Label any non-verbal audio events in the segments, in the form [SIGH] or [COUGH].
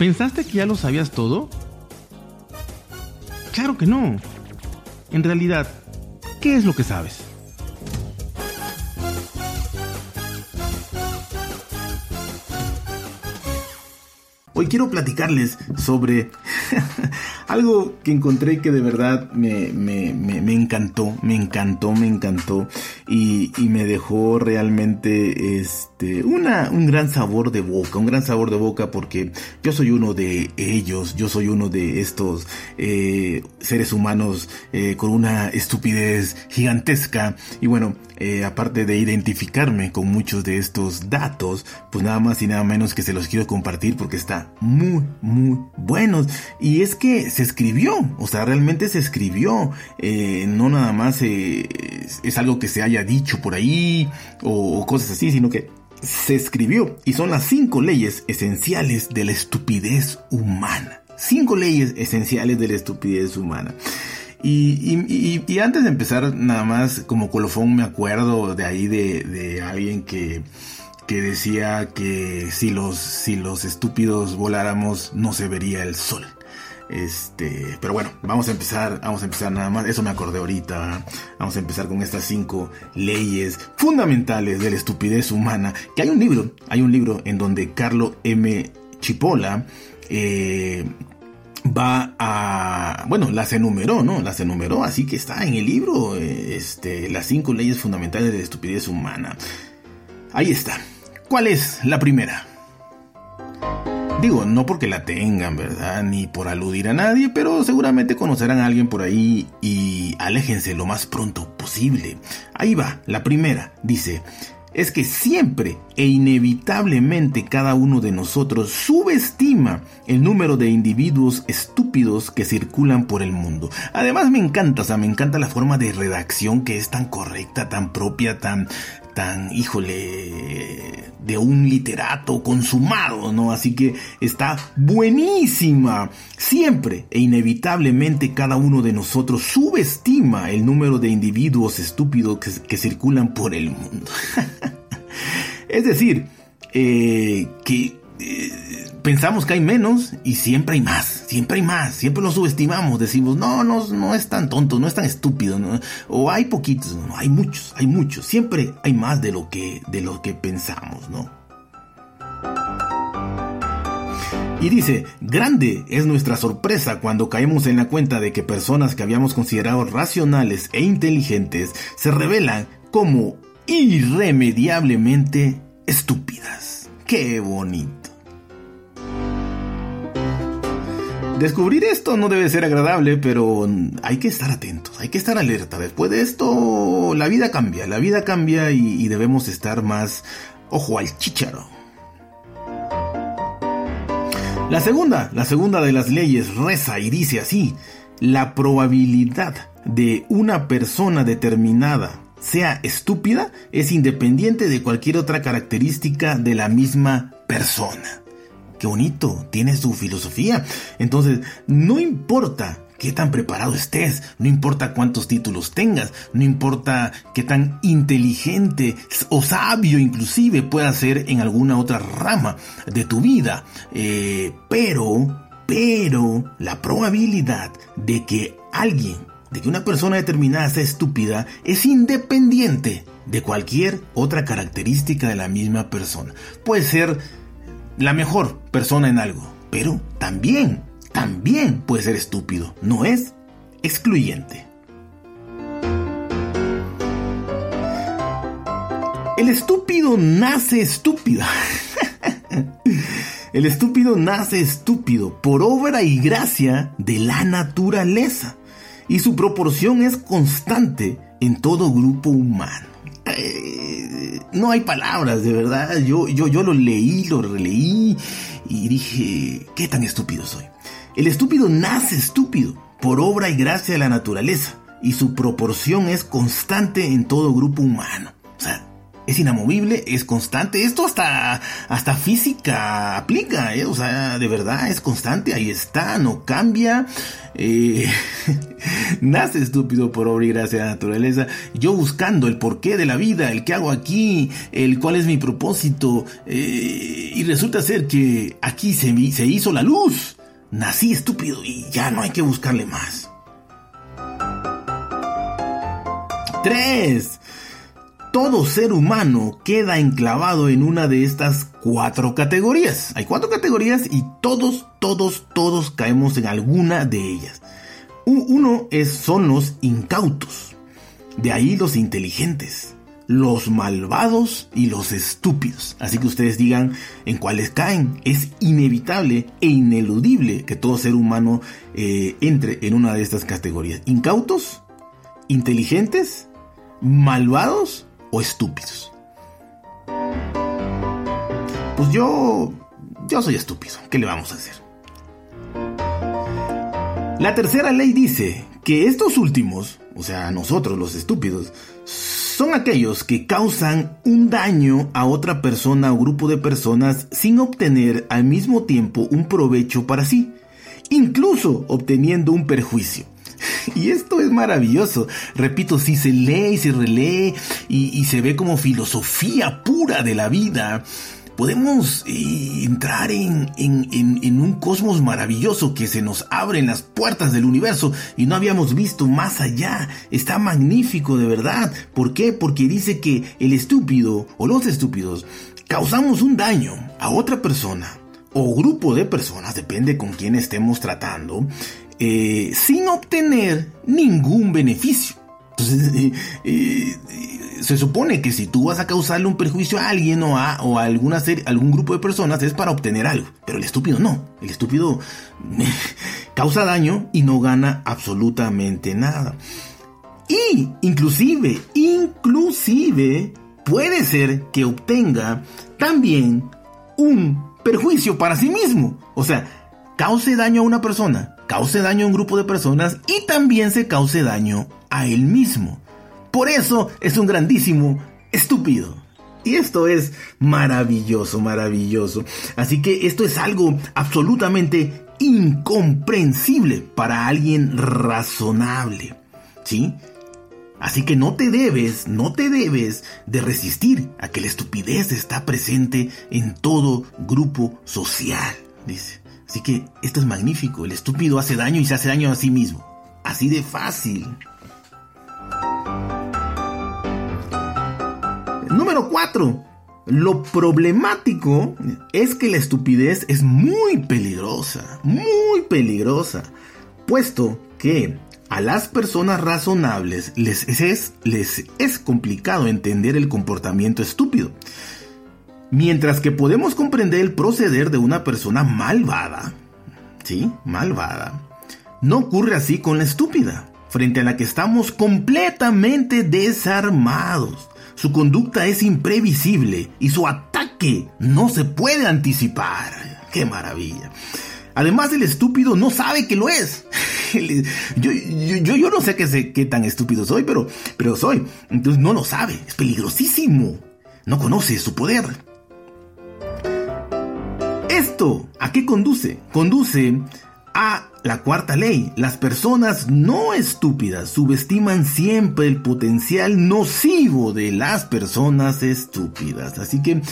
¿Pensaste que ya lo sabías todo? Claro que no. En realidad, ¿qué es lo que sabes? Hoy quiero platicarles sobre [LAUGHS] algo que encontré que de verdad me, encantó, me encantó, me encantó y, me dejó realmente este, una, un gran sabor de boca, un gran sabor de boca porque yo soy uno de ellos, yo soy uno de estos eh, seres humanos eh, con una estupidez gigantesca. Y bueno, eh, aparte de identificarme con muchos de estos datos, pues nada más y nada menos que se los quiero compartir porque está muy, muy buenos. Y es que se escribió, o sea, realmente se escribió, eh, no nada más eh, es algo que se haya dicho por ahí o, o cosas así, sino que se escribió y son las cinco leyes esenciales de la estupidez humana. Cinco leyes esenciales de la estupidez humana. Y, antes de empezar, nada más como colofón me acuerdo de ahí de, alguien que, que decía que si los, si los estúpidos voláramos no se vería el sol. Este, pero bueno, vamos a empezar, vamos a empezar nada más, eso me acordé ahorita, vamos a empezar con estas cinco leyes fundamentales de la estupidez humana, que hay un libro, hay un libro en donde Carlo M. Chipola eh, va a, bueno, las enumeró, ¿no? Las enumeró, así que está en el libro, este, las cinco leyes fundamentales de la estupidez humana. Ahí está. ¿Cuál es la primera? Digo, no porque la tengan, ¿verdad? Ni por aludir a nadie, pero seguramente conocerán a alguien por ahí y aléjense lo más pronto posible. Ahí va, la primera. Dice, es que siempre e inevitablemente cada uno de nosotros subestima el número de individuos estúpidos que circulan por el mundo. Además me encanta, o sea, me encanta la forma de redacción que es tan correcta, tan propia, tan, híjole, de un literato consumado, ¿no? Así que está buenísima. Siempre e inevitablemente cada uno de nosotros subestima el número de individuos estúpidos que, circulan por el mundo. [LAUGHS] es decir, eh, que... Pensamos que hay menos y siempre hay más, siempre hay más, siempre lo subestimamos, decimos, no, no, no es tan tonto, no es tan estúpido, o hay poquitos, no, hay muchos, hay muchos, siempre hay más de lo que, de lo que pensamos, ¿no? Y dice, grande es nuestra sorpresa cuando caemos en la cuenta de que personas que habíamos considerado racionales e inteligentes se revelan como irremediablemente estúpidas. Qué bonito. Descubrir esto no debe ser agradable, pero hay que estar atentos, hay que estar alerta. Después de esto, la vida cambia, la vida cambia y, debemos estar más ojo al chicharo. La segunda, la segunda de las leyes reza y dice así, la probabilidad de una persona determinada sea estúpida es independiente de cualquier otra característica de la misma persona qué bonito, tiene su filosofía. Entonces, no importa qué tan preparado estés, no importa cuántos títulos tengas, no importa qué tan inteligente o sabio inclusive puedas ser en alguna otra rama de tu vida, eh, pero, pero la probabilidad de que alguien, de que una persona determinada sea estúpida es independiente de cualquier otra característica de la misma persona. Puede ser la mejor persona en algo, pero también, también puede ser estúpido, no es excluyente. El estúpido nace estúpido. [LAUGHS] El estúpido nace estúpido por obra y gracia de la naturaleza y su proporción es constante en todo grupo humano. Eh, no hay palabras, de verdad. Yo, yo, yo lo leí, lo releí y dije, ¿qué tan estúpido soy? El estúpido nace estúpido por obra y gracia de la naturaleza y su proporción es constante en todo grupo humano. Es inamovible, es constante. Esto hasta, hasta física aplica, ¿eh? o sea, de verdad es constante, ahí está, no cambia. Eh, [LAUGHS] nace estúpido por obra y gracia de la naturaleza. Yo buscando el porqué de la vida, el que hago aquí, el cuál es mi propósito. Eh, y resulta ser que aquí se, se hizo la luz. Nací estúpido y ya no hay que buscarle más. 3. Todo ser humano queda enclavado en una de estas cuatro categorías. Hay cuatro categorías y todos, todos, todos caemos en alguna de ellas. Uno es, son los incautos. De ahí los inteligentes, los malvados y los estúpidos. Así que ustedes digan en cuáles caen. Es inevitable e ineludible que todo ser humano eh, entre en una de estas categorías. Incautos, inteligentes, malvados o estúpidos. Pues yo, yo soy estúpido. ¿Qué le vamos a hacer? La tercera ley dice que estos últimos, o sea, nosotros los estúpidos, son aquellos que causan un daño a otra persona o grupo de personas sin obtener al mismo tiempo un provecho para sí, incluso obteniendo un perjuicio. [LAUGHS] Y esto es maravilloso. Repito, si se lee y se relee y, se ve como filosofía pura de la vida, podemos eh, entrar en, en, un cosmos maravilloso que se nos abre en las puertas del universo y no habíamos visto más allá. Está magnífico de verdad. ¿Por qué? Porque dice que el estúpido o los estúpidos causamos un daño a otra persona o grupo de personas, depende con quién estemos tratando, eh, sin obtener ningún beneficio. Eh, eh, se supone que si tú vas a causarle un perjuicio a alguien o a, o a algún grupo de personas es para obtener algo, pero el estúpido no. El estúpido [LAUGHS] causa daño y no gana absolutamente nada. Y inclusive, inclusive puede ser que obtenga también un perjuicio para sí mismo. O sea, cause daño a una persona, cause daño a un grupo de personas y también se cause daño a él mismo. Por eso es un grandísimo estúpido. Y esto es maravilloso, maravilloso. Así que esto es algo absolutamente incomprensible para alguien razonable. ¿Sí? Así que no te debes, no te debes de resistir a que la estupidez está presente en todo grupo social, dice. Así que esto es magnífico. El estúpido hace daño y se hace daño a sí mismo. Así de fácil. Número 4. Lo problemático es que la estupidez es muy peligrosa, muy peligrosa, puesto que a las personas razonables les es, les es complicado entender el comportamiento estúpido. Mientras que podemos comprender el proceder de una persona malvada, ¿sí? Malvada. No ocurre así con la estúpida, frente a la que estamos completamente desarmados. Su conducta es imprevisible y su ataque no se puede anticipar. ¡Qué maravilla! Además, el estúpido no sabe que lo es. [LAUGHS] Yo, yo, yo, no sé qué, qué tan estúpido soy, pero, pero soy. Entonces no lo sabe. Es peligrosísimo. No conoce su poder. ¿Esto a qué conduce? Conduce a la cuarta ley. Las personas no estúpidas subestiman siempre el potencial nocivo de las personas estúpidas. Así que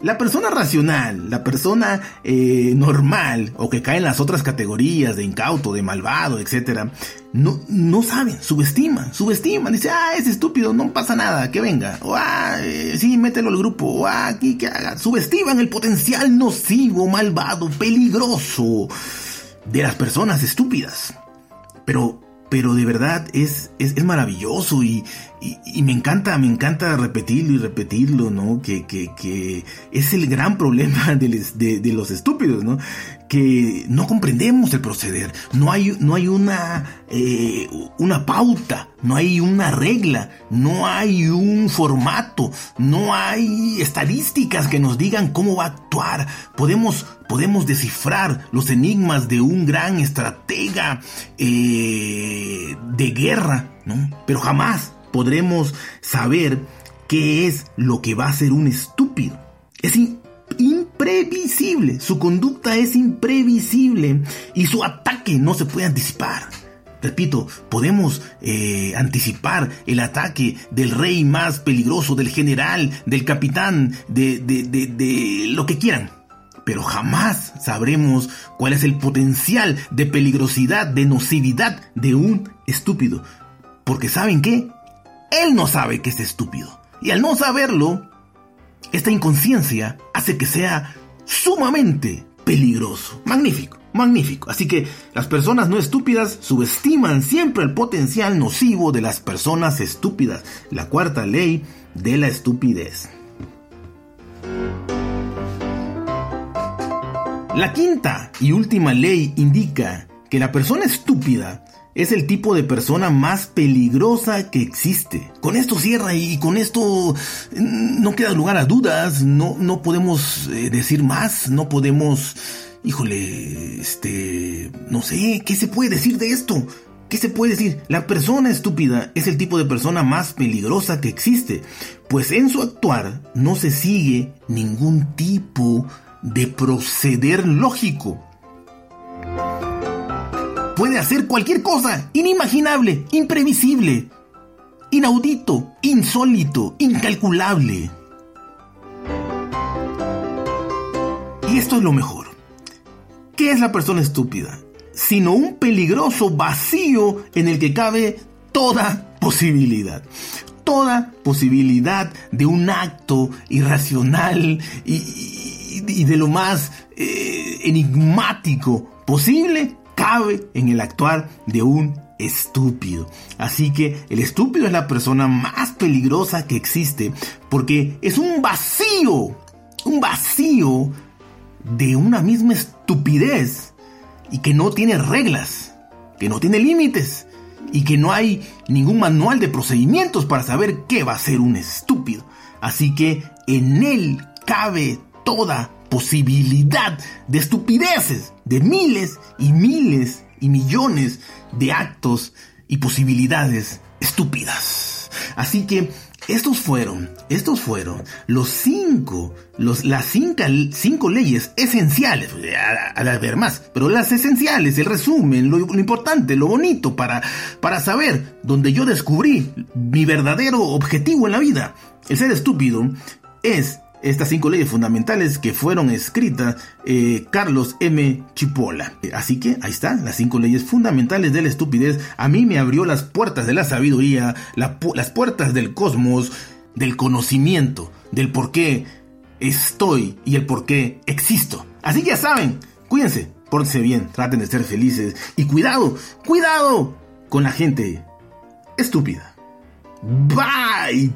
la persona racional, la persona eh, normal o que cae en las otras categorías de incauto, de malvado, etc., no, no saben, subestiman, subestiman. Dice, ah, es estúpido, no pasa nada, que venga. O, ah, eh, sí, mételo al grupo. O, ah, aquí que haga. Subestiman el potencial nocivo, malvado, peligroso de las personas estúpidas. Pero pero de verdad es, es, maravilloso y, y, me encanta, me encanta repetirlo y repetirlo, ¿no? Que, que, que es el gran problema [LAUGHS] de, de, los estúpidos, ¿no? Que no comprendemos el proceder, no hay, no hay una, eh, una pauta, no hay una regla, no hay un formato, no hay estadísticas que nos digan cómo va a actuar. Podemos, podemos descifrar los enigmas de un gran estratega eh, de guerra, ¿no? Pero jamás podremos saber qué es lo que va a hacer un estúpido. Es imprevisible, su conducta es imprevisible y su ataque no se puede anticipar. Repito, podemos eh, anticipar el ataque del rey más peligroso, del general, del capitán, de, de, de, de lo que quieran. Pero jamás sabremos cuál es el potencial de peligrosidad, de nocividad de un estúpido. Porque ¿saben qué? Él no sabe que es estúpido. Y al no saberlo, esta inconsciencia hace que sea sumamente peligroso. Magnífico, magnífico. Así que las personas no estúpidas subestiman siempre el potencial nocivo de las personas estúpidas. La cuarta ley de la estupidez. La quinta y última ley indica que la persona estúpida es el tipo de persona más peligrosa que existe. Con esto cierra y con esto mm, no queda lugar a dudas, no, no podemos eh, decir más, no podemos, híjole, este, no sé, ¿qué se puede decir de esto? ¿Qué se puede decir? La persona estúpida es el tipo de persona más peligrosa que existe, pues en su actuar no se sigue ningún tipo de proceder lógico puede hacer cualquier cosa, inimaginable, imprevisible, inaudito, insólito, incalculable. Y esto es lo mejor. ¿Qué es la persona estúpida? Sino un peligroso vacío en el que cabe toda posibilidad. Toda posibilidad de un acto irracional y, de lo más eh, enigmático posible cabe en el actuar de un estúpido. Así que el estúpido es la persona más peligrosa que existe porque es un vacío, un vacío de una misma estupidez y que no tiene reglas, que no tiene límites y que no hay ningún manual de procedimientos para saber qué va a ser un estúpido. Así que en él cabe toda posibilidad de estupideces, de miles y miles y millones de actos y posibilidades estúpidas. Así que estos fueron, estos fueron los cinco, los, las cinco, cinco leyes esenciales, al haber más, pero las esenciales, el resumen, lo, lo, importante, lo bonito para, para saber donde yo descubrí mi verdadero objetivo en la vida. El ser estúpido es estas cinco leyes fundamentales que fueron escritas eh, Carlos M. Chipola. Así que ahí está, las cinco leyes fundamentales de la estupidez. A mí me abrió las puertas de la sabiduría, las puertas del cosmos, del conocimiento, del por qué estoy y el por qué existo. Así que ya saben, cuídense, pórtense bien, traten de ser felices y cuidado, cuidado con la gente estúpida. Bye.